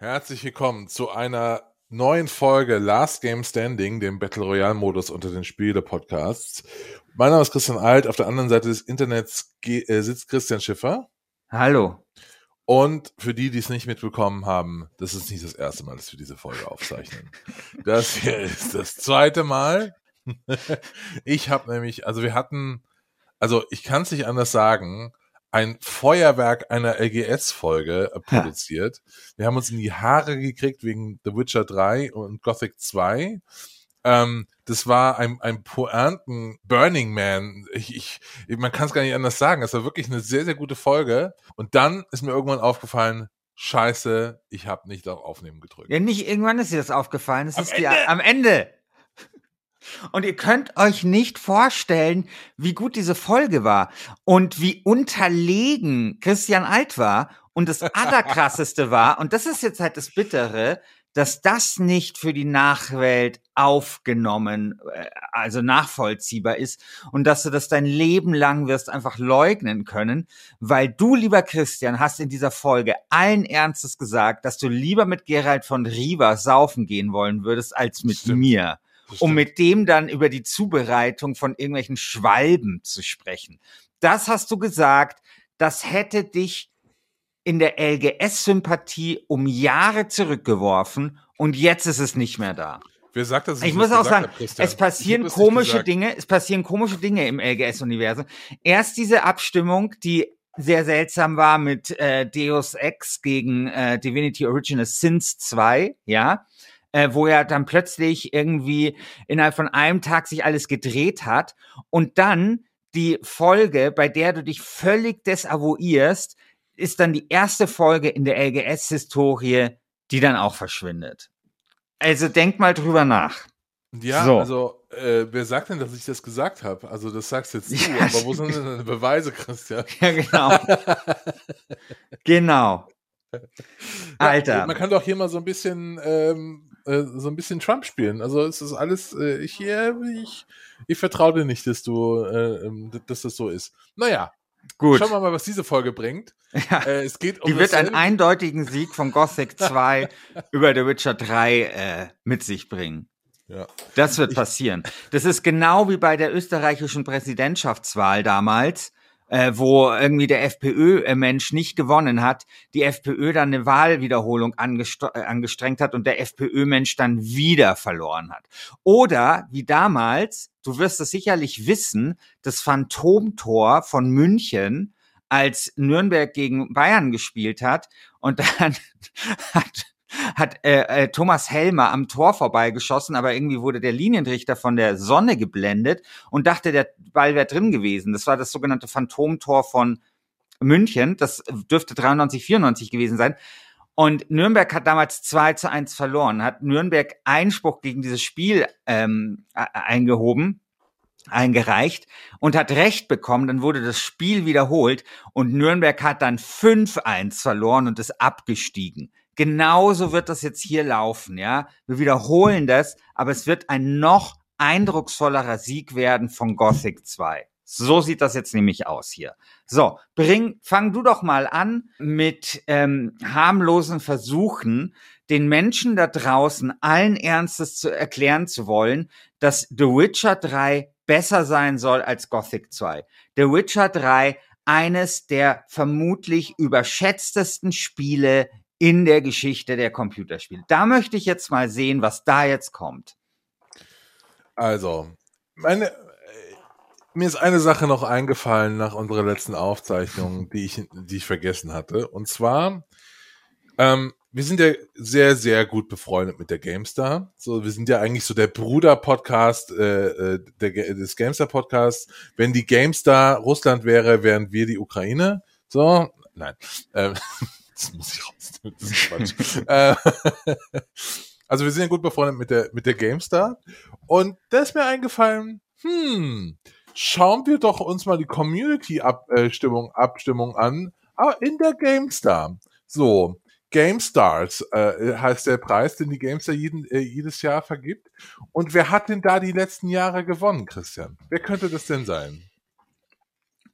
Herzlich willkommen zu einer neuen Folge Last Game Standing, dem Battle Royale Modus unter den Spiele-Podcasts. Mein Name ist Christian Alt, auf der anderen Seite des Internets äh, sitzt Christian Schiffer. Hallo. Und für die, die es nicht mitbekommen haben, das ist nicht das erste Mal, dass wir diese Folge aufzeichnen. Das hier ist das zweite Mal. Ich habe nämlich, also wir hatten, also ich kann es nicht anders sagen, ein Feuerwerk einer LGS-Folge äh, produziert. Ja. Wir haben uns in die Haare gekriegt wegen The Witcher 3 und Gothic 2. Ähm, das war ein, ein Pointen Burning Man. Ich, ich, man kann es gar nicht anders sagen. Es war wirklich eine sehr, sehr gute Folge. Und dann ist mir irgendwann aufgefallen, Scheiße, ich habe nicht auf Aufnehmen gedrückt. Ja, nicht irgendwann ist dir das aufgefallen. Es ist Ende. Die, am Ende. Und ihr könnt euch nicht vorstellen, wie gut diese Folge war und wie unterlegen Christian Alt war. Und das Allerkrasseste war, und das ist jetzt halt das Bittere, dass das nicht für die Nachwelt aufgenommen, äh, also nachvollziehbar ist und dass du das dein Leben lang wirst einfach leugnen können, weil du, lieber Christian, hast in dieser Folge allen Ernstes gesagt, dass du lieber mit Gerald von Riva saufen gehen wollen würdest als mit Stimmt. mir um mit dem dann über die Zubereitung von irgendwelchen Schwalben zu sprechen. Das hast du gesagt, das hätte dich in der LGS-Sympathie um Jahre zurückgeworfen und jetzt ist es nicht mehr da. Wer sagt das? Ich, ich muss auch sagen, es passieren komische Dinge, es passieren komische Dinge im LGS-Universum. Erst diese Abstimmung, die sehr seltsam war mit äh, Deus Ex gegen äh, Divinity Original Sins 2, ja äh, wo er dann plötzlich irgendwie innerhalb von einem Tag sich alles gedreht hat und dann die Folge, bei der du dich völlig desavouierst, ist dann die erste Folge in der LGS-Historie, die dann auch verschwindet. Also denk mal drüber nach. Ja, so. also äh, wer sagt denn, dass ich das gesagt habe? Also das sagst jetzt du, ja, aber wo sind denn deine Beweise, Christian? Ja, genau. genau. Alter. Ja, man kann doch hier mal so ein bisschen ähm, äh, so ein bisschen Trump spielen. Also es ist alles, äh, ich, ich, ich vertraue dir nicht, dass du, äh, ähm, dass das so ist. Naja, Gut. Schauen wir mal, was diese Folge bringt. Ja, äh, es geht um die wird einen eindeutigen Sieg von Gothic 2 über The Witcher 3 äh, mit sich bringen. Ja. Das wird passieren. Das ist genau wie bei der österreichischen Präsidentschaftswahl damals äh, wo irgendwie der FPÖ-Mensch nicht gewonnen hat, die FPÖ dann eine Wahlwiederholung äh, angestrengt hat und der FPÖ-Mensch dann wieder verloren hat. Oder wie damals, du wirst es sicherlich wissen, das Phantomtor von München, als Nürnberg gegen Bayern gespielt hat und dann hat hat äh, äh, Thomas Helmer am Tor vorbeigeschossen, aber irgendwie wurde der Linienrichter von der Sonne geblendet und dachte, der Ball wäre drin gewesen. Das war das sogenannte Phantomtor von München. Das dürfte 93, 94 gewesen sein. Und Nürnberg hat damals 2 zu 1 verloren, hat Nürnberg Einspruch gegen dieses Spiel ähm, eingehoben, eingereicht und hat Recht bekommen. Dann wurde das Spiel wiederholt und Nürnberg hat dann 5-1 verloren und ist abgestiegen. Genauso wird das jetzt hier laufen, ja. Wir wiederholen das, aber es wird ein noch eindrucksvollerer Sieg werden von Gothic 2. So sieht das jetzt nämlich aus hier. So, bring, fang du doch mal an mit ähm, harmlosen Versuchen, den Menschen da draußen allen Ernstes zu erklären zu wollen, dass The Witcher 3 besser sein soll als Gothic 2. The Witcher 3 eines der vermutlich überschätztesten Spiele in der Geschichte der Computerspiele. Da möchte ich jetzt mal sehen, was da jetzt kommt. Also, meine, mir ist eine Sache noch eingefallen nach unserer letzten Aufzeichnung, die ich, die ich vergessen hatte. Und zwar, ähm, wir sind ja sehr, sehr gut befreundet mit der GameStar. So, wir sind ja eigentlich so der Bruder-Podcast äh, äh des GameStar-Podcasts. Wenn die GameStar Russland wäre, wären wir die Ukraine. So, nein. Ähm, das muss ich raus. Das ist Quatsch. Äh, also wir sind ja gut befreundet mit der mit der GameStar. Und da ist mir eingefallen, hm, schauen wir doch uns mal die Community-Abstimmung Abstimmung an ah, in der GameStar. So, GameStars äh, heißt der Preis, den die GameStar jeden, äh, jedes Jahr vergibt. Und wer hat denn da die letzten Jahre gewonnen, Christian? Wer könnte das denn sein?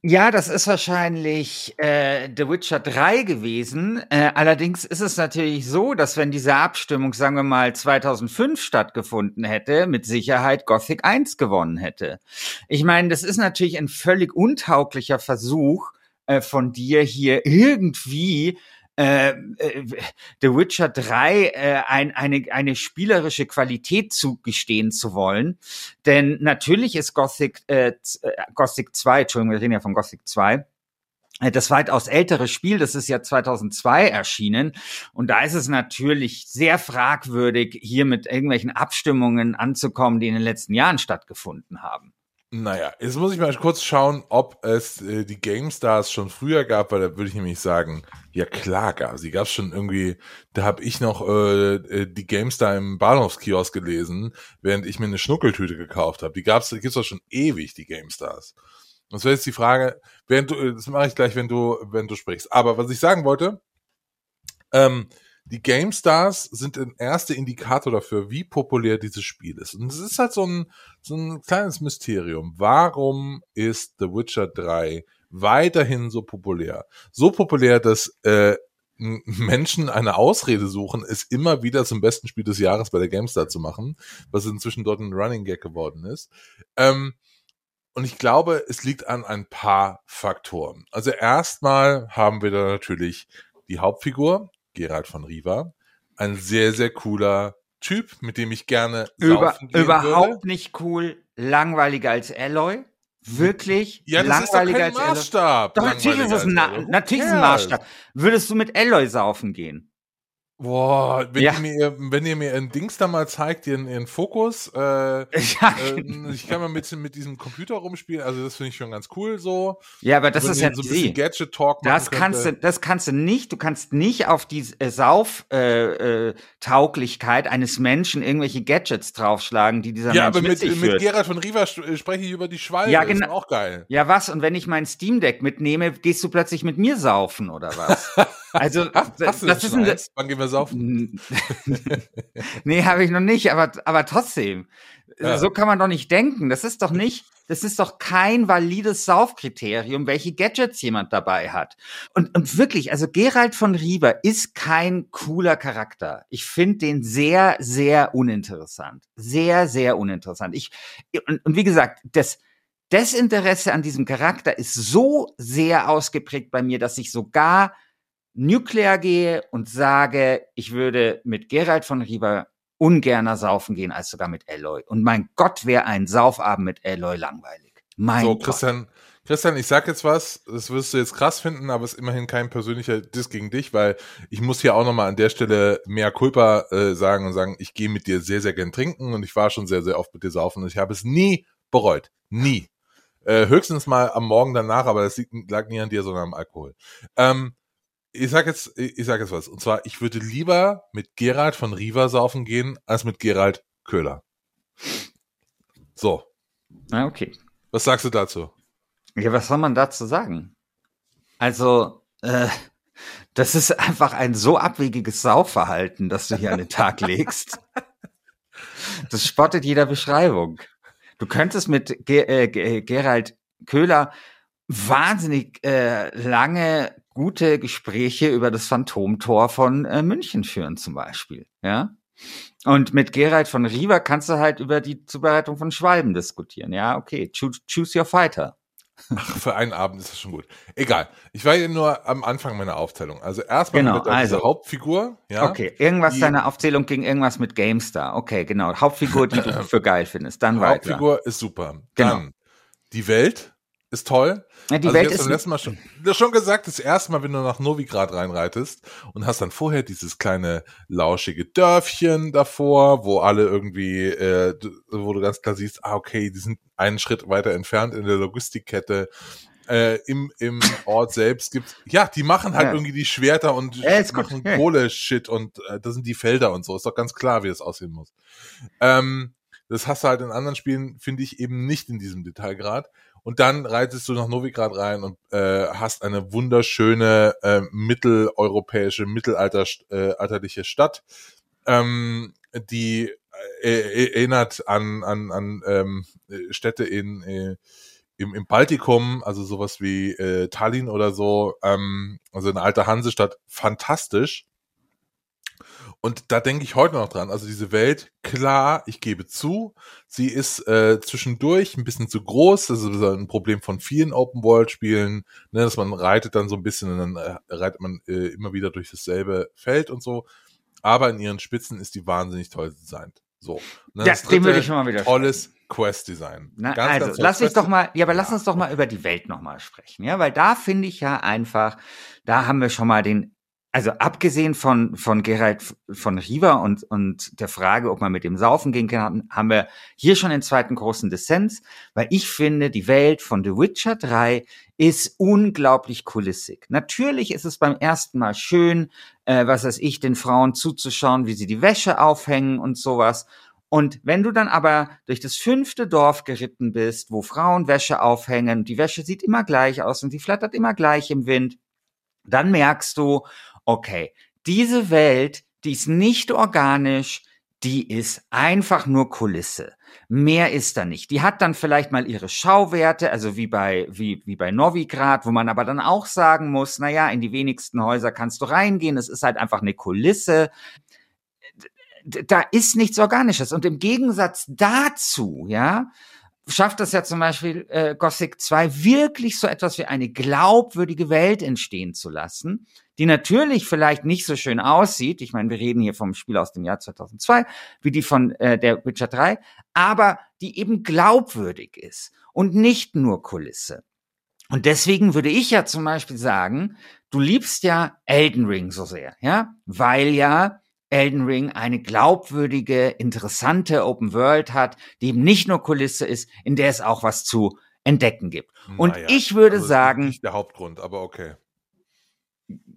Ja, das ist wahrscheinlich äh, The Witcher 3 gewesen. Äh, allerdings ist es natürlich so, dass wenn diese Abstimmung, sagen wir mal, 2005 stattgefunden hätte, mit Sicherheit Gothic 1 gewonnen hätte. Ich meine, das ist natürlich ein völlig untauglicher Versuch äh, von dir hier irgendwie äh, äh, The Witcher 3 äh, ein, eine, eine spielerische Qualität zugestehen zu wollen. Denn natürlich ist Gothic, äh, äh Gothic 2, Entschuldigung, wir reden ja von Gothic 2, äh, das weitaus ältere Spiel, das ist ja 2002 erschienen. Und da ist es natürlich sehr fragwürdig, hier mit irgendwelchen Abstimmungen anzukommen, die in den letzten Jahren stattgefunden haben. Naja, jetzt muss ich mal kurz schauen, ob es äh, die GameStars schon früher gab, weil da würde ich nämlich sagen, ja klar gab sie. Gab schon irgendwie, da habe ich noch äh, äh, die GameStar im Bahnhofskiosk gelesen, während ich mir eine Schnuckeltüte gekauft habe. Die gab's, die gibt's doch schon ewig, die GameStars. Und so jetzt die Frage, während du, das mache ich gleich, wenn du, wenn du sprichst. Aber was ich sagen wollte, ähm, die GameStars sind ein erster Indikator dafür, wie populär dieses Spiel ist. Und es ist halt so ein, so ein kleines Mysterium. Warum ist The Witcher 3 weiterhin so populär? So populär, dass äh, Menschen eine Ausrede suchen, es immer wieder zum besten Spiel des Jahres bei der GameStar zu machen, was inzwischen dort ein Running Gag geworden ist. Ähm, und ich glaube, es liegt an ein paar Faktoren. Also erstmal haben wir da natürlich die Hauptfigur, Gerald von Riva. Ein sehr, sehr cooler Typ, mit dem ich gerne Über, Überhaupt würde. nicht cool, langweiliger als Alloy. Wirklich ja, das langweiliger kein Maßstab. Doch, natürlich ist das ein, natürlich ist ein Maßstab. Würdest du mit Alloy saufen gehen? Boah, wenn, ja. ihr mir, wenn ihr mir ein Dings da mal zeigt, ihren, ihren Fokus, äh, ja. äh, ich kann mal mit, mit diesem Computer rumspielen, also das finde ich schon ganz cool so. Ja, aber das ist ja so ein bisschen Gadget Talk Das kannst du, das kannst du nicht, du kannst nicht auf die äh, Sauftauglichkeit äh, äh, eines Menschen irgendwelche Gadgets draufschlagen, die dieser ja, Mensch aber mit, mit, mit Gerhard von Riva äh, spreche ich über die Schwalbe, ja, genau. auch geil. Ja, was? Und wenn ich mein Steam Deck mitnehme, gehst du plötzlich mit mir saufen oder was? Also, hast, hast das, ist ein, Wann gehen wir saufen? nee, habe ich noch nicht, aber, aber trotzdem. Ja. So kann man doch nicht denken. Das ist doch nicht, das ist doch kein valides Saufkriterium, welche Gadgets jemand dabei hat. Und, und wirklich, also Gerald von Rieber ist kein cooler Charakter. Ich finde den sehr, sehr uninteressant. Sehr, sehr uninteressant. Ich, und, und wie gesagt, das, Desinteresse an diesem Charakter ist so sehr ausgeprägt bei mir, dass ich sogar Nuclear gehe und sage, ich würde mit Gerald von Rieber ungerner saufen gehen als sogar mit Eloy. Und mein Gott, wäre ein Saufabend mit Eloy langweilig. Mein so, Christian, Christian, ich sag jetzt was, das wirst du jetzt krass finden, aber es ist immerhin kein persönlicher Diss gegen dich, weil ich muss hier auch nochmal an der Stelle mehr Culpa äh, sagen und sagen, ich gehe mit dir sehr, sehr gern trinken und ich war schon sehr, sehr oft mit dir saufen und ich habe es nie bereut. Nie. Äh, höchstens mal am Morgen danach, aber das lag nie an dir, sondern am Alkohol. Ähm, ich sag jetzt, ich sag jetzt was. Und zwar, ich würde lieber mit Gerald von Riva saufen gehen, als mit Gerald Köhler. So. Ah, okay. Was sagst du dazu? Ja, was soll man dazu sagen? Also, äh, das ist einfach ein so abwegiges Saufverhalten, das du hier an den Tag legst. Das spottet jeder Beschreibung. Du könntest mit Ge äh, Gerald Köhler wahnsinnig äh, lange gute Gespräche über das Phantomtor von äh, München führen zum Beispiel, ja. Und mit Gerald von Riva kannst du halt über die Zubereitung von Schwalben diskutieren. Ja, okay, choose, choose your fighter. Ach, für einen Abend ist das schon gut. Egal. Ich war ja nur am Anfang meiner Aufzählung. Also erstmal genau, mit also, Hauptfigur. Ja, okay, irgendwas die, deine Aufzählung ging irgendwas mit GameStar. Okay, genau. Hauptfigur, die du für geil findest. Dann weiter. Hauptfigur ist super. Genau. Dann die Welt ist toll. Ja, die also Welt ist beim letzten Mal schon, schon gesagt, das erste Mal, wenn du nach Novigrad reinreitest und hast dann vorher dieses kleine lauschige Dörfchen davor, wo alle irgendwie, äh, wo du ganz klar siehst, ah okay, die sind einen Schritt weiter entfernt in der Logistikkette. Äh, im, im Ort selbst gibt's, ja, die machen halt ja. irgendwie die Schwerter und ja, machen Kohle-Shit und äh, das sind die Felder und so. Ist doch ganz klar, wie das aussehen muss. Ähm, das hast du halt in anderen Spielen, finde ich, eben nicht in diesem Detailgrad. Und dann reitest du nach Novigrad rein und äh, hast eine wunderschöne äh, mitteleuropäische, mittelalterliche äh, Stadt, ähm, die äh, erinnert an, an, an ähm, Städte in, äh, im, im Baltikum, also sowas wie äh, Tallinn oder so, ähm, also eine alte Hansestadt, fantastisch. Und da denke ich heute noch dran. Also diese Welt, klar, ich gebe zu, sie ist äh, zwischendurch ein bisschen zu groß. Das ist ein Problem von vielen Open-World-Spielen, ne, dass man reitet dann so ein bisschen und dann äh, reitet man äh, immer wieder durch dasselbe Feld und so. Aber in ihren Spitzen ist die wahnsinnig toll designt. So. Ne, ja, dem würde ich schon mal wieder Tolles Quest-Design. Also, ganz lass mich doch mal, ja, aber lass uns doch mal über die Welt nochmal sprechen, ja, weil da finde ich ja einfach, da haben wir schon mal den also abgesehen von, von Gerald von Riva und, und der Frage, ob man mit dem Saufen gehen kann, haben wir hier schon den zweiten großen Dissens, weil ich finde, die Welt von The Witcher 3 ist unglaublich kulissig. Natürlich ist es beim ersten Mal schön, äh, was weiß ich, den Frauen zuzuschauen, wie sie die Wäsche aufhängen und sowas. Und wenn du dann aber durch das fünfte Dorf geritten bist, wo Frauen Wäsche aufhängen, die Wäsche sieht immer gleich aus und die flattert immer gleich im Wind, dann merkst du, okay, diese Welt, die ist nicht organisch, die ist einfach nur Kulisse. Mehr ist da nicht. Die hat dann vielleicht mal ihre Schauwerte, also wie bei, wie, wie bei Novigrad, wo man aber dann auch sagen muss, na ja, in die wenigsten Häuser kannst du reingehen. Es ist halt einfach eine Kulisse. Da ist nichts Organisches. Und im Gegensatz dazu, ja, schafft es ja zum Beispiel äh, Gothic 2 wirklich so etwas wie eine glaubwürdige Welt entstehen zu lassen, die natürlich vielleicht nicht so schön aussieht. Ich meine, wir reden hier vom Spiel aus dem Jahr 2002, wie die von äh, der Witcher 3, aber die eben glaubwürdig ist und nicht nur Kulisse. Und deswegen würde ich ja zum Beispiel sagen, du liebst ja Elden Ring so sehr, ja, weil ja Elden Ring eine glaubwürdige, interessante Open World hat, die eben nicht nur Kulisse ist, in der es auch was zu entdecken gibt. Und naja, ich würde also sagen. Nicht der Hauptgrund, aber okay.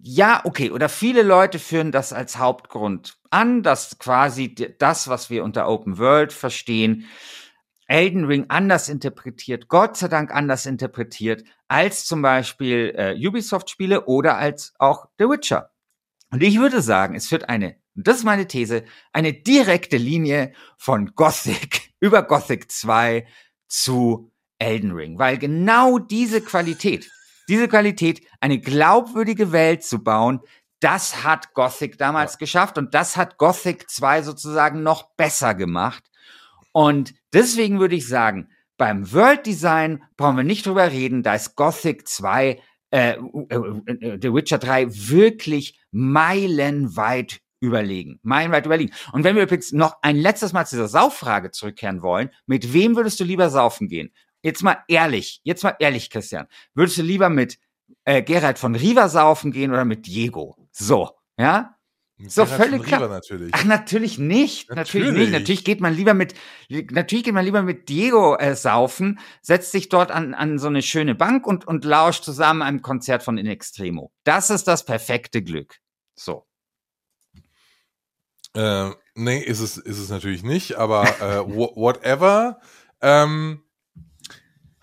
Ja, okay. Oder viele Leute führen das als Hauptgrund an, dass quasi das, was wir unter Open World verstehen, Elden Ring anders interpretiert, Gott sei Dank anders interpretiert, als zum Beispiel äh, Ubisoft-Spiele oder als auch The Witcher. Und ich würde sagen, es führt eine und das ist meine These, eine direkte Linie von Gothic über Gothic 2 zu Elden Ring, weil genau diese Qualität, diese Qualität, eine glaubwürdige Welt zu bauen, das hat Gothic damals ja. geschafft und das hat Gothic 2 sozusagen noch besser gemacht. Und deswegen würde ich sagen, beim World Design brauchen wir nicht drüber reden, da ist Gothic 2, äh, äh, äh, The Witcher 3 wirklich meilenweit überlegen. Meilenweit überlegen. Und wenn wir übrigens noch ein letztes Mal zu dieser Sauffrage zurückkehren wollen, mit wem würdest du lieber saufen gehen? Jetzt mal ehrlich, jetzt mal ehrlich, Christian. Würdest du lieber mit äh, Gerald von Riva saufen gehen oder mit Diego? So, ja? So Gerhard völlig klar. Natürlich. Ach, natürlich nicht. Natürlich. natürlich. nicht. Natürlich geht man lieber mit, natürlich geht man lieber mit Diego äh, saufen, setzt sich dort an, an so eine schöne Bank und, und lauscht zusammen einem Konzert von In Extremo. Das ist das perfekte Glück. So. Äh, nee, ist es, ist es natürlich nicht, aber äh, whatever. Ähm,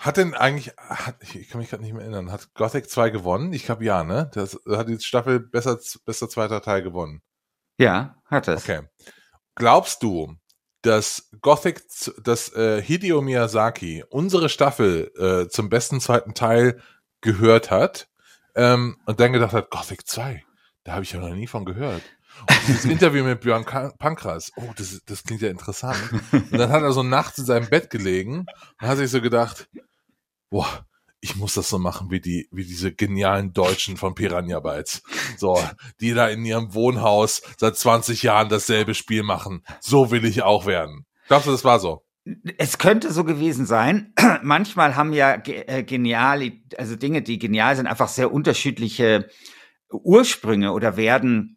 hat denn eigentlich, hat, ich kann mich gerade nicht mehr erinnern, hat Gothic 2 gewonnen? Ich glaube ja, ne? Das hat die Staffel besser, besser zweiter Teil gewonnen. Ja, hat es. Okay. Glaubst du, dass Gothic, dass äh, Hideo Miyazaki unsere Staffel äh, zum besten zweiten Teil gehört hat ähm, und dann gedacht hat, Gothic 2, da habe ich ja noch nie von gehört. Und dieses Interview mit Björn Pankras, oh, das, das klingt ja interessant. Und dann hat er so nachts in seinem Bett gelegen und hat sich so gedacht, boah, ich muss das so machen wie die, wie diese genialen Deutschen von Piranha Bytes. So, die da in ihrem Wohnhaus seit 20 Jahren dasselbe Spiel machen. So will ich auch werden. Glaubst du, das war so? Es könnte so gewesen sein. Manchmal haben ja äh, geniale, also Dinge, die genial sind, einfach sehr unterschiedliche Ursprünge oder werden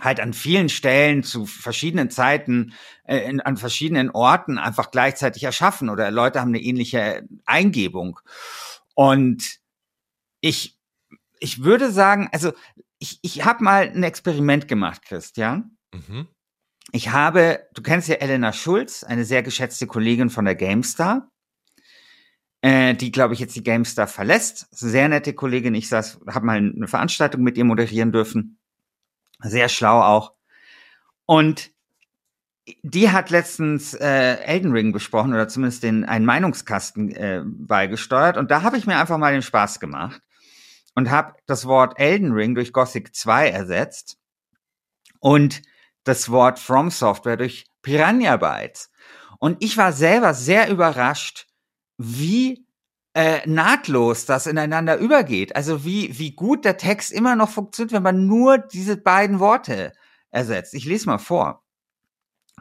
halt an vielen Stellen zu verschiedenen Zeiten äh, in, an verschiedenen Orten einfach gleichzeitig erschaffen oder Leute haben eine ähnliche Eingebung. Und ich, ich würde sagen, also ich, ich habe mal ein Experiment gemacht, Christian. Mhm. Ich habe, du kennst ja Elena Schulz, eine sehr geschätzte Kollegin von der GameStar, äh, die, glaube ich, jetzt die GameStar verlässt. Sehr nette Kollegin. Ich saß, habe mal eine Veranstaltung mit ihr moderieren dürfen. Sehr schlau auch. Und die hat letztens äh, Elden Ring besprochen oder zumindest den einen Meinungskasten äh, beigesteuert und da habe ich mir einfach mal den Spaß gemacht und habe das Wort Elden Ring durch Gothic 2 ersetzt und das Wort From Software durch Piranha Bytes. Und ich war selber sehr überrascht, wie äh, nahtlos das ineinander übergeht. Also wie, wie gut der Text immer noch funktioniert, wenn man nur diese beiden Worte ersetzt. Ich lese mal vor.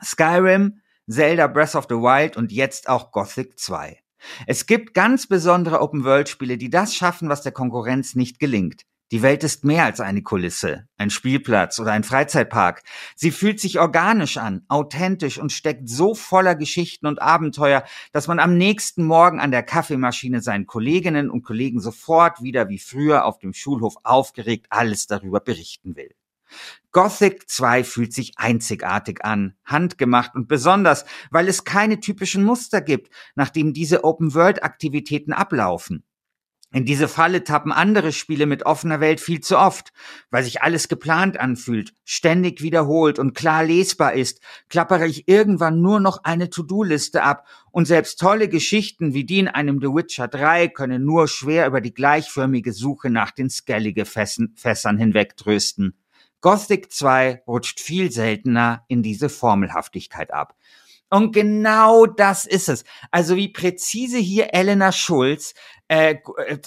Skyrim, Zelda Breath of the Wild und jetzt auch Gothic 2. Es gibt ganz besondere Open-World-Spiele, die das schaffen, was der Konkurrenz nicht gelingt. Die Welt ist mehr als eine Kulisse, ein Spielplatz oder ein Freizeitpark. Sie fühlt sich organisch an, authentisch und steckt so voller Geschichten und Abenteuer, dass man am nächsten Morgen an der Kaffeemaschine seinen Kolleginnen und Kollegen sofort wieder wie früher auf dem Schulhof aufgeregt alles darüber berichten will. Gothic 2 fühlt sich einzigartig an, handgemacht und besonders, weil es keine typischen Muster gibt, nachdem diese Open-World-Aktivitäten ablaufen. In diese Falle tappen andere Spiele mit offener Welt viel zu oft, weil sich alles geplant anfühlt, ständig wiederholt und klar lesbar ist, klappere ich irgendwann nur noch eine To-Do-Liste ab und selbst tolle Geschichten wie die in einem The Witcher 3 können nur schwer über die gleichförmige Suche nach den Skellige-Fässern hinwegtrösten. Gothic 2 rutscht viel seltener in diese Formelhaftigkeit ab. Und genau das ist es. Also wie präzise hier Elena Schulz äh, äh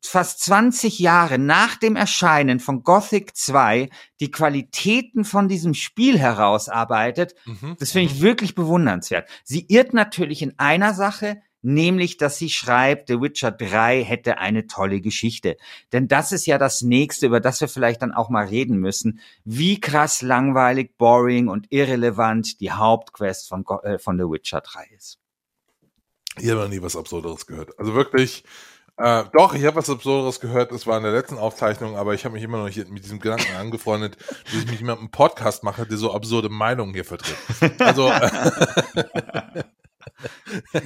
fast 20 Jahre nach dem Erscheinen von Gothic 2 die Qualitäten von diesem Spiel herausarbeitet, mhm. das finde ich mhm. wirklich bewundernswert. Sie irrt natürlich in einer Sache, nämlich dass sie schreibt, The Witcher 3 hätte eine tolle Geschichte. Denn das ist ja das nächste, über das wir vielleicht dann auch mal reden müssen, wie krass langweilig, boring und irrelevant die Hauptquest von, äh, von The Witcher 3 ist. Ich habe noch nie was Absurderes gehört. Also wirklich, äh, doch, ich habe was Absurderes gehört, das war in der letzten Aufzeichnung, aber ich habe mich immer noch nicht mit diesem Gedanken angefreundet, dass ich mich mit einem Podcast mache, der so absurde Meinungen hier vertritt. Also, äh,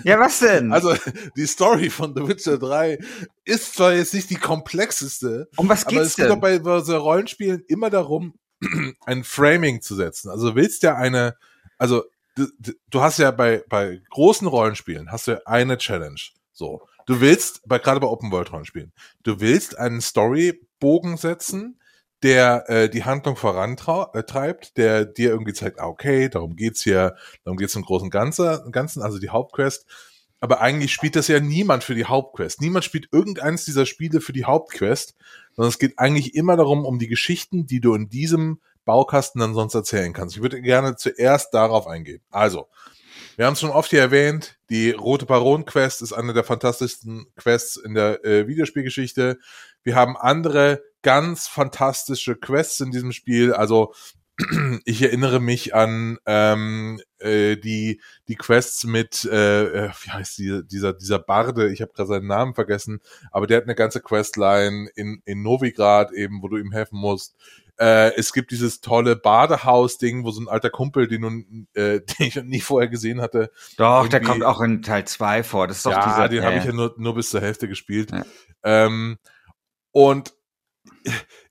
Ja, was denn? Also, die Story von The Witcher 3 ist zwar jetzt nicht die komplexeste, um was geht's aber es geht doch bei, bei so Rollenspielen immer darum, ein Framing zu setzen. Also du willst ja eine, also du, du hast ja bei, bei großen Rollenspielen hast du ja eine Challenge. So. Du willst, bei, gerade bei Open World Rollenspielen, du willst einen Storybogen setzen, der äh, die Handlung vorantreibt, äh, der dir irgendwie zeigt, ah, okay, darum geht's hier, darum geht's im großen Ganzen, Ganzen, also die Hauptquest. Aber eigentlich spielt das ja niemand für die Hauptquest. Niemand spielt irgendeins dieser Spiele für die Hauptquest, sondern es geht eigentlich immer darum, um die Geschichten, die du in diesem Baukasten dann sonst erzählen kannst. Ich würde gerne zuerst darauf eingehen. Also, wir haben es schon oft hier erwähnt, die Rote Baron Quest ist eine der fantastischsten Quests in der äh, Videospielgeschichte. Wir haben andere ganz fantastische Quests in diesem Spiel. Also ich erinnere mich an ähm, äh, die die Quests mit äh, äh, wie heißt die, dieser dieser Barde ich habe gerade seinen Namen vergessen aber der hat eine ganze Questline in in Novigrad eben wo du ihm helfen musst äh, es gibt dieses tolle Badehaus-Ding, wo so ein alter Kumpel, den, nun, äh, den ich nie vorher gesehen hatte. Doch, der kommt auch in Teil 2 vor. Das ist doch ja, dieser, den äh, habe ich ja nur, nur bis zur Hälfte gespielt. Ja. Ähm, und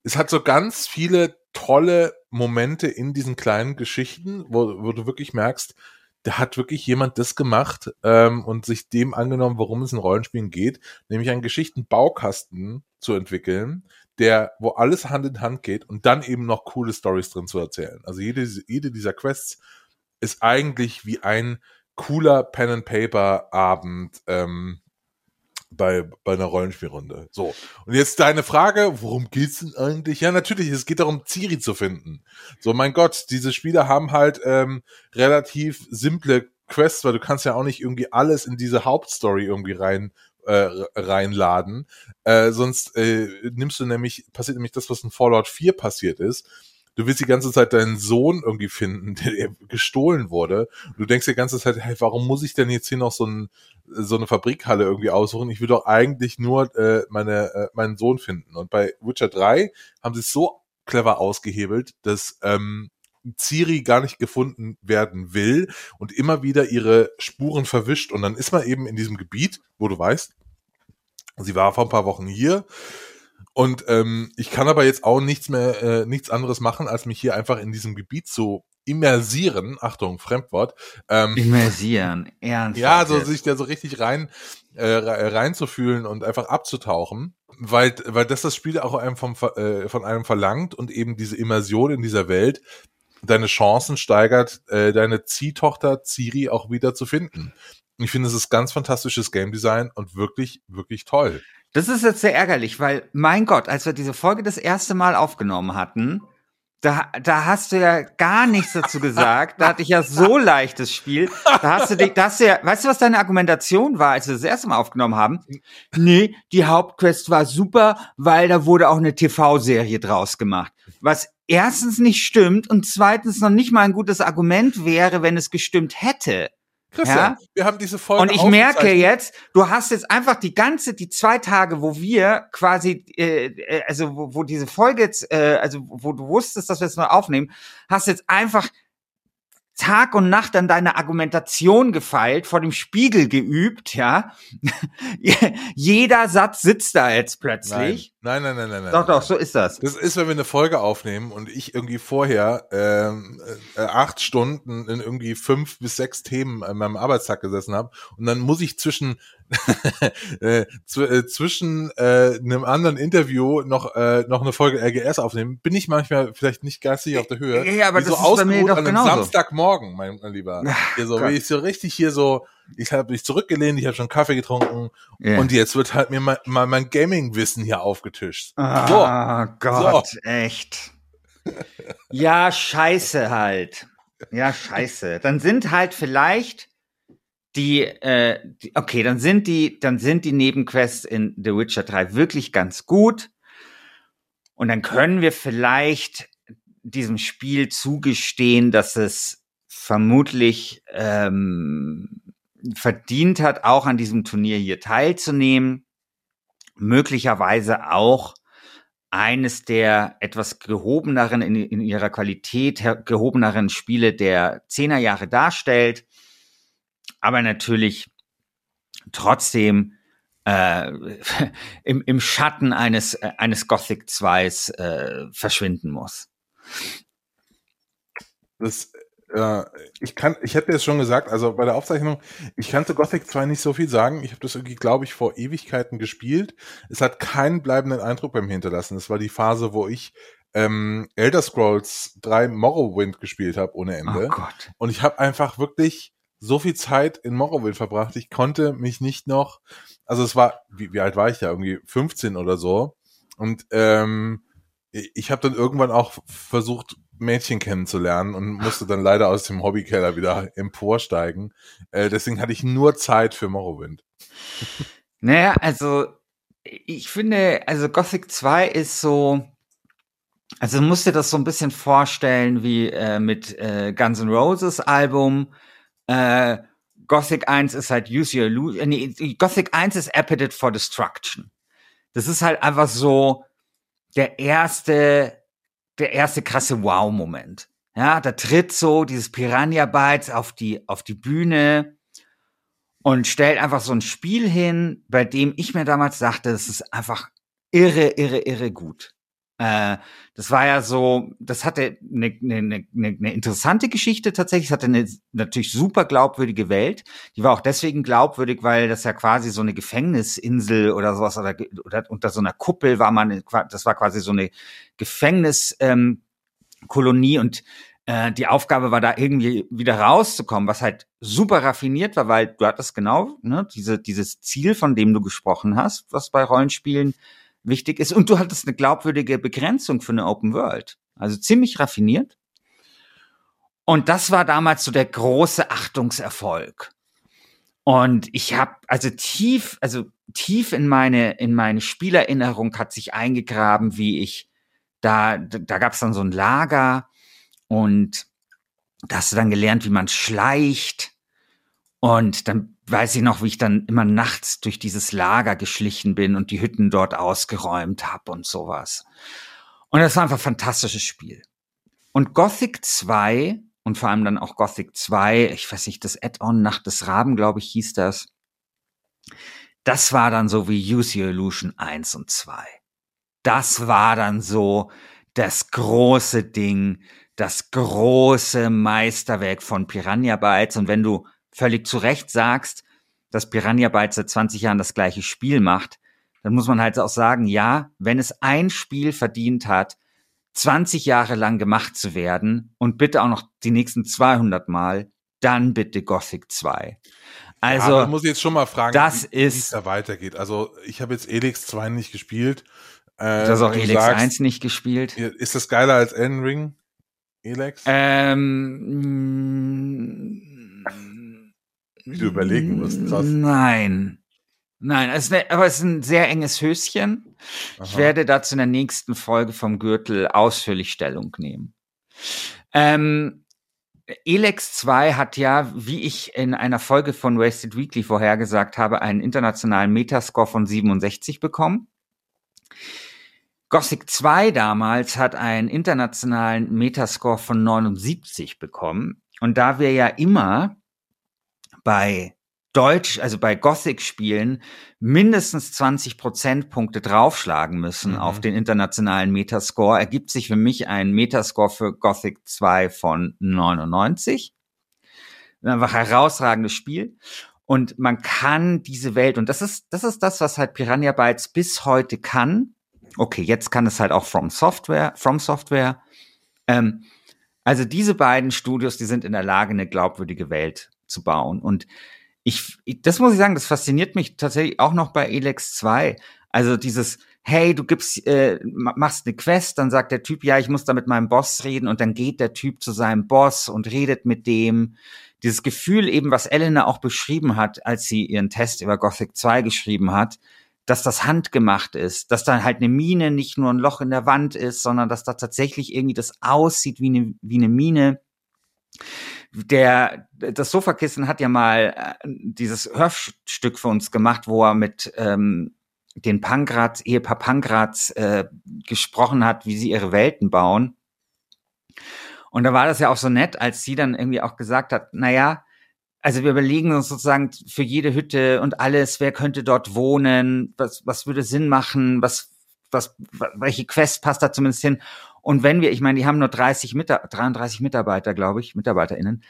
es hat so ganz viele tolle Momente in diesen kleinen Geschichten, wo, wo du wirklich merkst, da hat wirklich jemand das gemacht ähm, und sich dem angenommen, worum es in Rollenspielen geht, nämlich einen Geschichtenbaukasten zu entwickeln, der, wo alles Hand in Hand geht und dann eben noch coole Stories drin zu erzählen. Also jede, jede dieser Quests ist eigentlich wie ein cooler Pen and Paper Abend ähm, bei, bei einer Rollenspielrunde. So. Und jetzt deine Frage, worum geht's denn eigentlich? Ja, natürlich, es geht darum, Ciri zu finden. So, mein Gott, diese Spieler haben halt ähm, relativ simple Quests, weil du kannst ja auch nicht irgendwie alles in diese Hauptstory irgendwie rein äh, reinladen. Äh, sonst äh, nimmst du nämlich, passiert nämlich das, was in Fallout 4 passiert ist du willst die ganze Zeit deinen Sohn irgendwie finden, der gestohlen wurde. Du denkst die ganze Zeit, hey, warum muss ich denn jetzt hier noch so, ein, so eine Fabrikhalle irgendwie aussuchen? Ich will doch eigentlich nur äh, meine, äh, meinen Sohn finden. Und bei Witcher 3 haben sie es so clever ausgehebelt, dass ähm, Ciri gar nicht gefunden werden will und immer wieder ihre Spuren verwischt. Und dann ist man eben in diesem Gebiet, wo du weißt, sie war vor ein paar Wochen hier, und ähm, ich kann aber jetzt auch nichts mehr, äh, nichts anderes machen, als mich hier einfach in diesem Gebiet zu immersieren. Achtung, Fremdwort. Ähm, immersieren, ernsthaft. Ja, so sich da so richtig rein äh, reinzufühlen und einfach abzutauchen, weil weil das das Spiel auch einem vom, äh, von einem verlangt und eben diese Immersion in dieser Welt deine Chancen steigert, äh, deine Ziehtochter Ciri auch wieder zu finden. Ich finde, es ist ganz fantastisches Game Design und wirklich, wirklich toll. Das ist jetzt sehr ärgerlich, weil, mein Gott, als wir diese Folge das erste Mal aufgenommen hatten, da, da hast du ja gar nichts dazu gesagt. Da hatte ich ja so leichtes Spiel. Da hast du dich, da hast du ja, weißt du, was deine Argumentation war, als wir das erste Mal aufgenommen haben? Nee, die Hauptquest war super, weil da wurde auch eine TV-Serie draus gemacht. Was erstens nicht stimmt und zweitens noch nicht mal ein gutes Argument wäre, wenn es gestimmt hätte. Christian, ja? wir haben diese Folge. Und ich merke jetzt, du hast jetzt einfach die ganze, die zwei Tage, wo wir quasi, äh, äh, also wo, wo diese Folge jetzt, äh, also wo du wusstest, dass wir es mal aufnehmen, hast jetzt einfach Tag und Nacht an deiner Argumentation gefeilt, vor dem Spiegel geübt, ja. Jeder Satz sitzt da jetzt plötzlich. Nein, nein, nein, nein, nein. Doch, doch, so ist das. Das ist, wenn wir eine Folge aufnehmen und ich irgendwie vorher ähm, äh, acht Stunden in irgendwie fünf bis sechs Themen an meinem Arbeitstag gesessen habe und dann muss ich zwischen äh, äh, zwischen äh, einem anderen Interview noch äh, noch eine Folge RGS aufnehmen, bin ich manchmal vielleicht nicht geistig auf der Höhe. Ja, aber Wie das so ist bei mir doch an einem Samstagmorgen, mein, mein Lieber. Ach, hier so, wie ich so richtig hier so, ich habe mich zurückgelehnt, ich habe schon Kaffee getrunken yeah. und jetzt wird halt mir mal, mal mein Gaming-Wissen hier aufgetischt. Ah, so. Gott, so. echt. Ja, scheiße halt. Ja, scheiße. Dann sind halt vielleicht die, äh, die, okay, dann sind die, dann sind die Nebenquests in The Witcher 3 wirklich ganz gut. Und dann können wir vielleicht diesem Spiel zugestehen, dass es vermutlich ähm, verdient hat, auch an diesem Turnier hier teilzunehmen. Möglicherweise auch eines der etwas gehobeneren, in, in ihrer Qualität gehobeneren Spiele der Zehnerjahre darstellt aber natürlich trotzdem äh, im, im Schatten eines, äh, eines Gothic 2 äh, verschwinden muss. Das, äh, ich kann, ich hätte es schon gesagt, also bei der Aufzeichnung, ich kannte Gothic 2 nicht so viel sagen. Ich habe das irgendwie, glaube ich, vor Ewigkeiten gespielt. Es hat keinen bleibenden Eindruck bei mir hinterlassen. Das war die Phase, wo ich ähm, Elder Scrolls 3 Morrowind gespielt habe ohne Ende. Oh Gott. Und ich habe einfach wirklich so viel Zeit in Morrowind verbracht. Ich konnte mich nicht noch, also es war, wie, wie alt war ich da? Irgendwie 15 oder so. Und ähm, ich habe dann irgendwann auch versucht, Mädchen kennenzulernen und musste dann leider aus dem Hobbykeller wieder emporsteigen. Äh, deswegen hatte ich nur Zeit für Morrowind. Naja, also ich finde, also Gothic 2 ist so, also musst dir das so ein bisschen vorstellen wie äh, mit äh, Guns N' Roses Album, äh, Gothic 1 ist halt Use Your Illusion. Nee, Gothic 1 ist Appetite for Destruction. Das ist halt einfach so der erste, der erste krasse Wow-Moment. Ja, da tritt so dieses Piranha Bytes auf die, auf die Bühne und stellt einfach so ein Spiel hin, bei dem ich mir damals dachte, es ist einfach irre, irre, irre gut. Äh, das war ja so, das hatte eine, eine, eine, eine interessante Geschichte tatsächlich. Es hatte eine natürlich super glaubwürdige Welt. Die war auch deswegen glaubwürdig, weil das ja quasi so eine Gefängnisinsel oder sowas oder, oder unter so einer Kuppel war man, das war quasi so eine Gefängniskolonie ähm, und äh, die Aufgabe war da irgendwie wieder rauszukommen, was halt super raffiniert war, weil du hattest genau ne, diese, dieses Ziel, von dem du gesprochen hast, was bei Rollenspielen wichtig ist. Und du hattest eine glaubwürdige Begrenzung für eine Open World. Also ziemlich raffiniert. Und das war damals so der große Achtungserfolg. Und ich habe also tief, also tief in meine in meine Spielerinnerung hat sich eingegraben, wie ich da da gab es dann so ein Lager und da hast du dann gelernt, wie man schleicht. Und dann weiß ich noch, wie ich dann immer nachts durch dieses Lager geschlichen bin und die Hütten dort ausgeräumt habe und sowas. Und das war einfach ein fantastisches Spiel. Und Gothic 2 und vor allem dann auch Gothic 2, ich weiß nicht, das Add-on Nacht des Raben, glaube ich, hieß das. Das war dann so wie Use Your Illusion 1 und 2. Das war dann so das große Ding, das große Meisterwerk von Piranha Bytes. Und wenn du völlig zu Recht sagst, dass Piranha Bytes seit 20 Jahren das gleiche Spiel macht, dann muss man halt auch sagen, ja, wenn es ein Spiel verdient hat, 20 Jahre lang gemacht zu werden und bitte auch noch die nächsten 200 Mal, dann bitte Gothic 2. Also, ja, muss ich jetzt schon mal fragen, das wie, es da weitergeht. Also, ich habe jetzt Elix 2 nicht gespielt. Äh, du hast auch Elix sagst, 1 nicht gespielt. Ist das geiler als Elden Ring? Elex? Ähm, wie du überlegen musst, krass. Nein. Nein, es ne, aber es ist ein sehr enges Höschen. Aha. Ich werde dazu in der nächsten Folge vom Gürtel ausführlich Stellung nehmen. Ähm, Elex 2 hat ja, wie ich in einer Folge von Wasted Weekly vorhergesagt habe, einen internationalen Metascore von 67 bekommen. Gothic 2 damals hat einen internationalen Metascore von 79 bekommen. Und da wir ja immer bei Deutsch, also bei Gothic-Spielen mindestens 20 Prozentpunkte draufschlagen müssen mhm. auf den internationalen Metascore, ergibt sich für mich ein Metascore für Gothic 2 von 99. Einfach herausragendes Spiel. Und man kann diese Welt, und das ist, das ist das, was halt Piranha Bytes bis heute kann. Okay, jetzt kann es halt auch From Software, From Software. Ähm, also diese beiden Studios, die sind in der Lage, eine glaubwürdige Welt zu bauen. Und ich, das muss ich sagen, das fasziniert mich tatsächlich auch noch bei Elex 2. Also dieses, hey, du gibst, äh, machst eine Quest, dann sagt der Typ, ja, ich muss da mit meinem Boss reden und dann geht der Typ zu seinem Boss und redet mit dem. Dieses Gefühl eben, was Elena auch beschrieben hat, als sie ihren Test über Gothic 2 geschrieben hat, dass das handgemacht ist, dass da halt eine Mine nicht nur ein Loch in der Wand ist, sondern dass da tatsächlich irgendwie das aussieht wie eine, wie eine Mine der das Sofakissen hat ja mal äh, dieses Hörstück für uns gemacht, wo er mit ähm, den Pankrats, Ehepaar Pankrats äh, gesprochen hat, wie sie ihre Welten bauen. Und da war das ja auch so nett, als sie dann irgendwie auch gesagt hat, na ja, also wir überlegen uns sozusagen für jede Hütte und alles, wer könnte dort wohnen, was, was würde Sinn machen, was, was, welche Quest passt da zumindest hin. Und wenn wir, ich meine, die haben nur 30 Mita 33 Mitarbeiter, glaube ich, MitarbeiterInnen.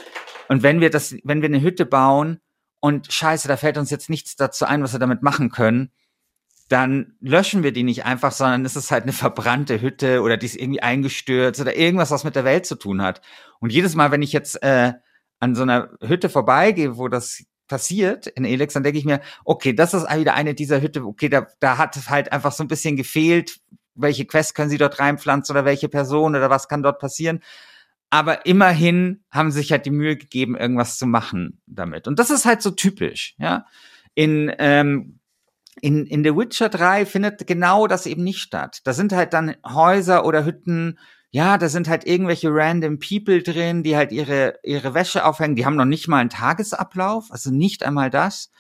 Und wenn wir das, wenn wir eine Hütte bauen und scheiße, da fällt uns jetzt nichts dazu ein, was wir damit machen können, dann löschen wir die nicht einfach, sondern es ist halt eine verbrannte Hütte oder die ist irgendwie eingestürzt oder irgendwas, was mit der Welt zu tun hat. Und jedes Mal, wenn ich jetzt äh, an so einer Hütte vorbeigehe, wo das passiert in Elex, dann denke ich mir, okay, das ist wieder eine dieser Hütte, okay, da, da hat es halt einfach so ein bisschen gefehlt, welche Quest können sie dort reinpflanzen oder welche Person oder was kann dort passieren. Aber immerhin haben sie sich halt die Mühe gegeben, irgendwas zu machen damit. Und das ist halt so typisch, ja. In, ähm, in, in The Witcher 3 findet genau das eben nicht statt. Da sind halt dann Häuser oder Hütten, ja, da sind halt irgendwelche random People drin, die halt ihre, ihre Wäsche aufhängen. Die haben noch nicht mal einen Tagesablauf, also nicht einmal das.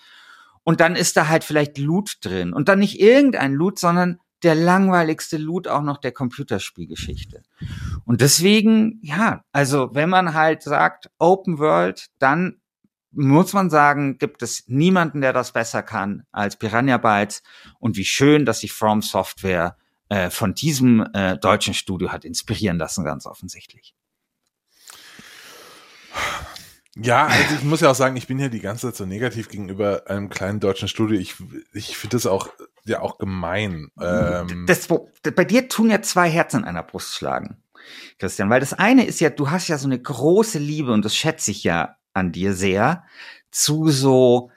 Und dann ist da halt vielleicht Loot drin. Und dann nicht irgendein Loot, sondern der langweiligste Loot auch noch der Computerspielgeschichte. Und deswegen, ja, also wenn man halt sagt Open World, dann muss man sagen, gibt es niemanden, der das besser kann als Piranha Bytes. Und wie schön, dass sich From Software äh, von diesem äh, deutschen Studio hat inspirieren lassen, ganz offensichtlich. Ja, also ich muss ja auch sagen, ich bin ja die ganze Zeit so negativ gegenüber einem kleinen deutschen Studio. Ich, ich finde das auch ja auch gemein. Ähm, das, wo, bei dir tun ja zwei Herzen in einer Brust schlagen. Christian, weil das eine ist ja, du hast ja so eine große Liebe und das schätze ich ja an dir sehr zu so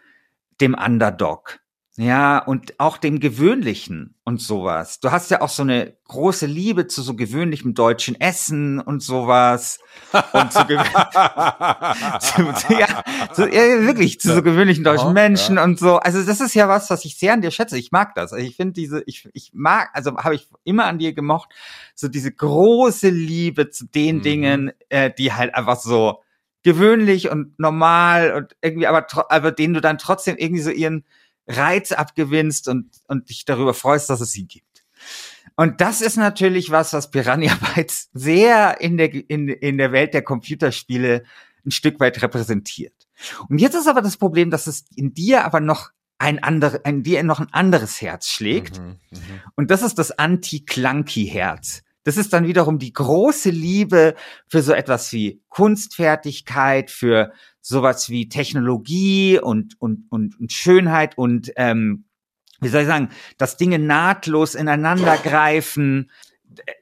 dem Underdog. Ja, und auch dem Gewöhnlichen und sowas. Du hast ja auch so eine große Liebe zu so gewöhnlichem deutschen Essen und sowas. Und zu, zu, ja, zu, ja, wirklich, zu so gewöhnlichen deutschen Menschen ja. und so. Also das ist ja was, was ich sehr an dir schätze. Ich mag das. Also ich finde diese, ich, ich mag, also habe ich immer an dir gemocht, so diese große Liebe zu den mhm. Dingen, äh, die halt einfach so gewöhnlich und normal und irgendwie, aber, aber denen du dann trotzdem irgendwie so ihren Reiz abgewinnst und, und dich darüber freust, dass es sie gibt. Und das ist natürlich was, was Piranha Bytes sehr in der, in, in der Welt der Computerspiele ein Stück weit repräsentiert. Und jetzt ist aber das Problem, dass es in dir aber noch ein anderes, in dir noch ein anderes Herz schlägt. Mhm, mh. Und das ist das Anti-Clunky-Herz. Das ist dann wiederum die große Liebe für so etwas wie Kunstfertigkeit, für sowas wie Technologie und, und, und, und Schönheit und ähm, wie soll ich sagen, dass Dinge nahtlos ineinander greifen.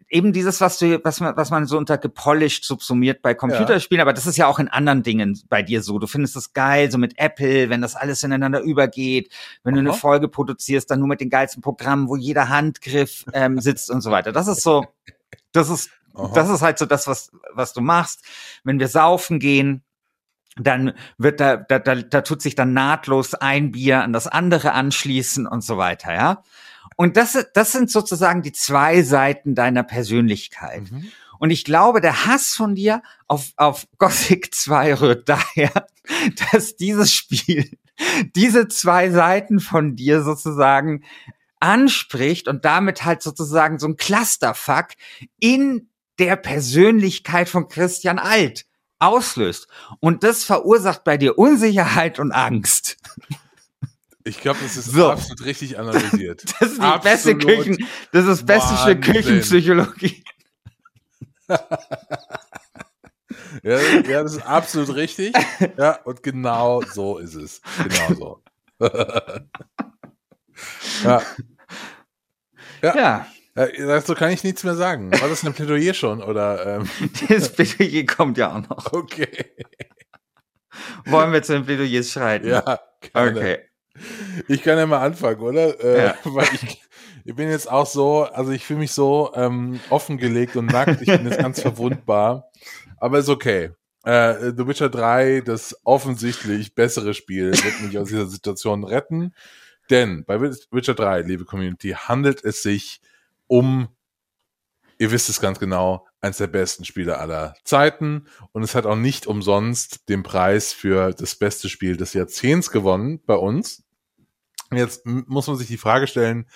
Eben dieses, was du, was man, was man so unter gepolished subsumiert bei Computerspielen, ja. aber das ist ja auch in anderen Dingen bei dir so. Du findest das geil, so mit Apple, wenn das alles ineinander übergeht, wenn Aha. du eine Folge produzierst, dann nur mit den geilsten Programmen, wo jeder Handgriff ähm, sitzt und so weiter. Das ist so, das ist, Aha. das ist halt so das, was, was du machst. Wenn wir saufen gehen, dann wird da, da, da, da tut sich dann nahtlos ein Bier an das andere anschließen und so weiter, ja. Und das, das sind sozusagen die zwei Seiten deiner Persönlichkeit. Mhm. Und ich glaube, der Hass von dir auf, auf Gothic 2 rührt daher, dass dieses Spiel diese zwei Seiten von dir sozusagen anspricht und damit halt sozusagen so ein Clusterfuck in der Persönlichkeit von Christian Alt auslöst. Und das verursacht bei dir Unsicherheit und Angst. Ich glaube, das ist so. absolut richtig analysiert. Das ist die absolut beste Küchen, das ist beste Stück Küchenpsychologie. ja, ja, das ist absolut richtig. Ja, und genau so ist es. Genau so. ja. Ja. ja. Dazu kann ich nichts mehr sagen. War das ein Plädoyer schon? Oder, ähm? Das Plädoyer kommt ja auch noch. Okay. Wollen wir zu den Plädoyers schreiten? Ja, gerne. Okay. Ich kann ja mal anfangen, oder? Äh, ja. Weil ich, ich bin jetzt auch so, also ich fühle mich so ähm, offengelegt und nackt. Ich bin jetzt ganz verwundbar. Aber ist okay. Äh, The Witcher 3, das offensichtlich bessere Spiel, wird mich aus dieser Situation retten. Denn bei Witcher 3, liebe Community, handelt es sich um, ihr wisst es ganz genau, eines der besten Spiele aller Zeiten. Und es hat auch nicht umsonst den Preis für das beste Spiel des Jahrzehnts gewonnen bei uns. Jetzt muss man sich die Frage stellen,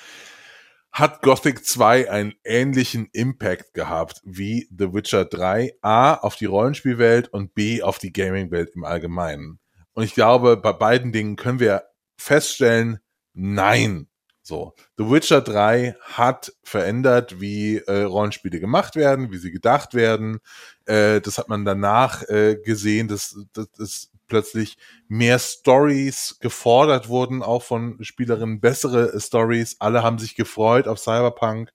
hat Gothic 2 einen ähnlichen Impact gehabt wie The Witcher 3? A, auf die Rollenspielwelt und B, auf die Gamingwelt im Allgemeinen. Und ich glaube, bei beiden Dingen können wir feststellen, Nein. So, The Witcher 3 hat verändert, wie äh, Rollenspiele gemacht werden, wie sie gedacht werden. Äh, das hat man danach äh, gesehen, dass, dass, dass plötzlich mehr Stories gefordert wurden, auch von Spielerinnen, bessere Stories. Alle haben sich gefreut auf Cyberpunk,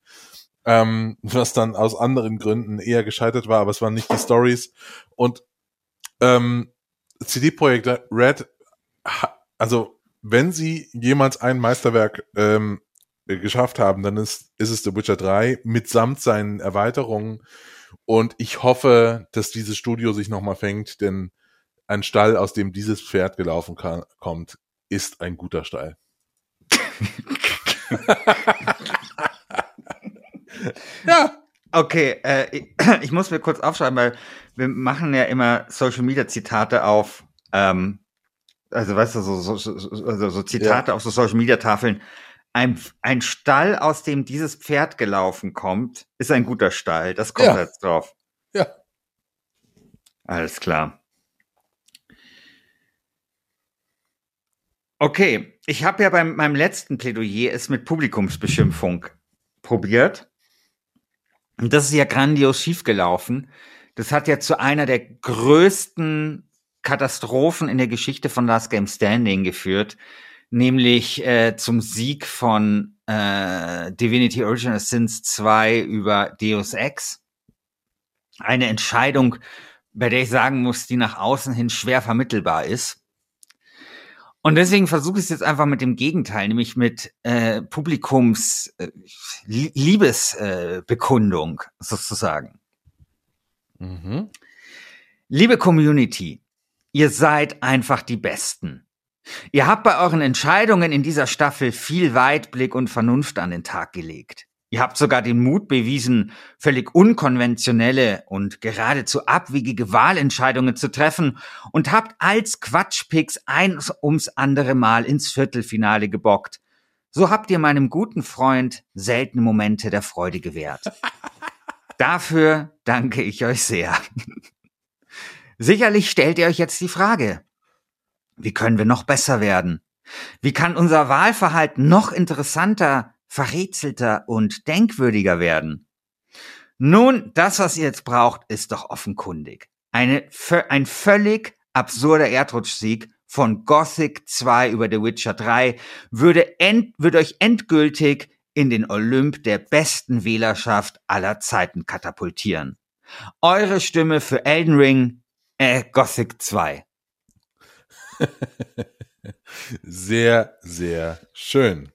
ähm, was dann aus anderen Gründen eher gescheitert war, aber es waren nicht die Stories. Und ähm, CD Projekt Red, also wenn sie jemals ein Meisterwerk ähm, geschafft haben, dann ist, ist es The Witcher 3 mitsamt seinen Erweiterungen. Und ich hoffe, dass dieses Studio sich nochmal fängt, denn ein Stall, aus dem dieses Pferd gelaufen kann, kommt, ist ein guter Stall. ja. Okay, äh, ich, ich, muss mir kurz aufschreiben, weil wir machen ja immer Social Media Zitate auf ähm, also weißt du, so, so, so, also so Zitate ja. auf so Social Media Tafeln. Ein, ein Stall, aus dem dieses Pferd gelaufen kommt, ist ein guter Stall. Das kommt ja. jetzt drauf. Ja. Alles klar. Okay, ich habe ja beim meinem letzten Plädoyer es mit Publikumsbeschimpfung probiert. Und das ist ja grandios schiefgelaufen. Das hat ja zu einer der größten Katastrophen in der Geschichte von Last Game Standing geführt, nämlich äh, zum Sieg von äh, Divinity Original Sins 2 über Deus Ex. eine Entscheidung, bei der ich sagen muss, die nach außen hin schwer vermittelbar ist. Und deswegen versuche ich es jetzt einfach mit dem Gegenteil, nämlich mit äh, Publikums äh, Liebesbekundung äh, sozusagen. Mhm. Liebe Community, ihr seid einfach die Besten. Ihr habt bei euren Entscheidungen in dieser Staffel viel Weitblick und Vernunft an den Tag gelegt. Ihr habt sogar den Mut bewiesen, völlig unkonventionelle und geradezu abwegige Wahlentscheidungen zu treffen und habt als Quatschpicks eins ums andere Mal ins Viertelfinale gebockt. So habt ihr meinem guten Freund seltene Momente der Freude gewährt. Dafür danke ich euch sehr. Sicherlich stellt ihr euch jetzt die Frage, wie können wir noch besser werden? Wie kann unser Wahlverhalten noch interessanter, verrätselter und denkwürdiger werden. Nun, das, was ihr jetzt braucht, ist doch offenkundig. Eine, ein völlig absurder Erdrutschsieg von Gothic 2 über The Witcher 3 würde, end, würde euch endgültig in den Olymp der besten Wählerschaft aller Zeiten katapultieren. Eure Stimme für Elden Ring, äh, Gothic 2. sehr, sehr schön.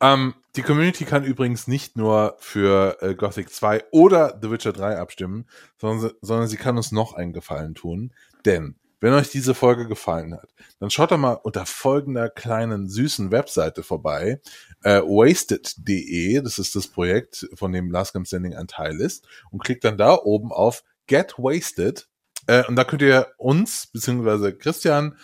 Ähm, die Community kann übrigens nicht nur für äh, Gothic 2 oder The Witcher 3 abstimmen, sondern, sondern sie kann uns noch einen Gefallen tun. Denn wenn euch diese Folge gefallen hat, dann schaut doch mal unter folgender kleinen süßen Webseite vorbei, äh, wasted.de, das ist das Projekt, von dem Last Game Standing ein Teil ist, und klickt dann da oben auf Get Wasted. Äh, und da könnt ihr uns, beziehungsweise Christian,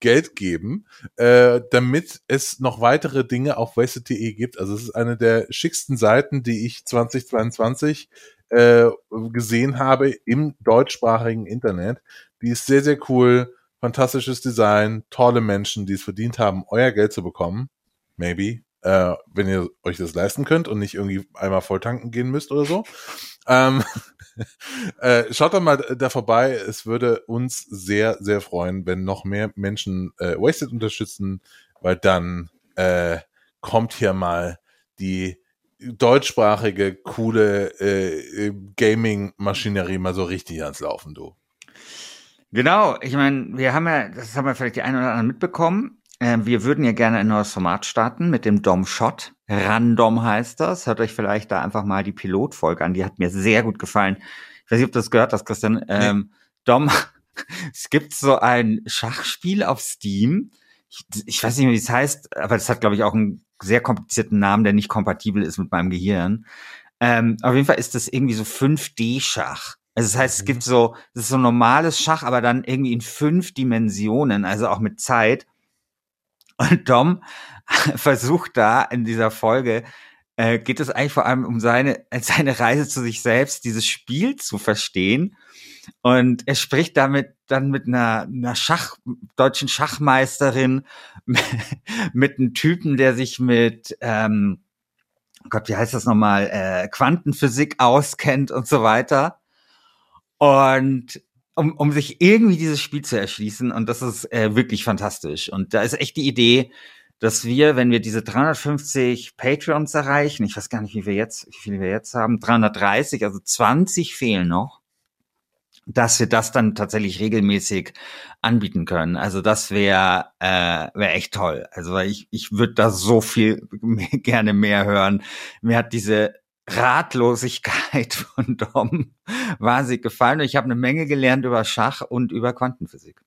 Geld geben, äh, damit es noch weitere Dinge auf wasted.de gibt. Also es ist eine der schicksten Seiten, die ich 2022 äh, gesehen habe im deutschsprachigen Internet. Die ist sehr, sehr cool, fantastisches Design, tolle Menschen, die es verdient haben, euer Geld zu bekommen. Maybe. Äh, wenn ihr euch das leisten könnt und nicht irgendwie einmal voll tanken gehen müsst oder so. Ähm, äh, schaut doch mal da vorbei. Es würde uns sehr, sehr freuen, wenn noch mehr Menschen äh, Wasted unterstützen, weil dann äh, kommt hier mal die deutschsprachige, coole äh, Gaming-Maschinerie mal so richtig ans Laufen, du. Genau, ich meine, wir haben ja, das haben wir vielleicht die einen oder anderen mitbekommen, wir würden ja gerne ein neues Format starten mit dem Dom Shot. Random heißt das. Hört euch vielleicht da einfach mal die Pilotfolge an. Die hat mir sehr gut gefallen. Ich weiß nicht, ob du das gehört hast, Christian. Ähm, nee. Dom, es gibt so ein Schachspiel auf Steam. Ich, ich weiß nicht mehr, wie es heißt, aber das hat, glaube ich, auch einen sehr komplizierten Namen, der nicht kompatibel ist mit meinem Gehirn. Ähm, auf jeden Fall ist das irgendwie so 5D-Schach. Also das heißt, es gibt mhm. so, das ist so normales Schach, aber dann irgendwie in fünf Dimensionen, also auch mit Zeit. Und Dom versucht da in dieser Folge, äh, geht es eigentlich vor allem um seine, seine Reise zu sich selbst, dieses Spiel zu verstehen. Und er spricht damit dann mit einer, einer Schach, deutschen Schachmeisterin, mit einem Typen, der sich mit, ähm, Gott, wie heißt das nochmal, äh, Quantenphysik auskennt und so weiter. Und um, um sich irgendwie dieses Spiel zu erschließen. Und das ist äh, wirklich fantastisch. Und da ist echt die Idee, dass wir, wenn wir diese 350 Patreons erreichen, ich weiß gar nicht, wie wir jetzt, wie viele wir jetzt haben, 330, also 20 fehlen noch, dass wir das dann tatsächlich regelmäßig anbieten können. Also das wäre äh, wäre echt toll. Also ich ich würde da so viel mehr, gerne mehr hören. Mir hat diese Ratlosigkeit von Dom wahnsinnig gefallen. Und ich habe eine Menge gelernt über Schach und über Quantenphysik.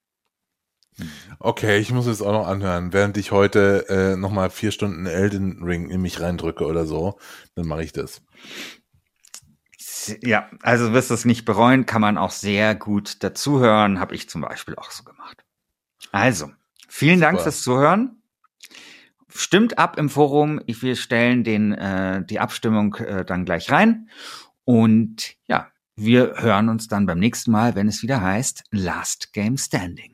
Okay, ich muss es auch noch anhören. Während ich heute äh, nochmal vier Stunden Elden Ring in mich reindrücke oder so, dann mache ich das. Ja, also wirst du es nicht bereuen, kann man auch sehr gut dazuhören. Habe ich zum Beispiel auch so gemacht. Also, vielen Super. Dank fürs Zuhören. Stimmt ab im Forum. Wir stellen den, äh, die Abstimmung äh, dann gleich rein. Und ja, wir hören uns dann beim nächsten Mal, wenn es wieder heißt Last Game Standing.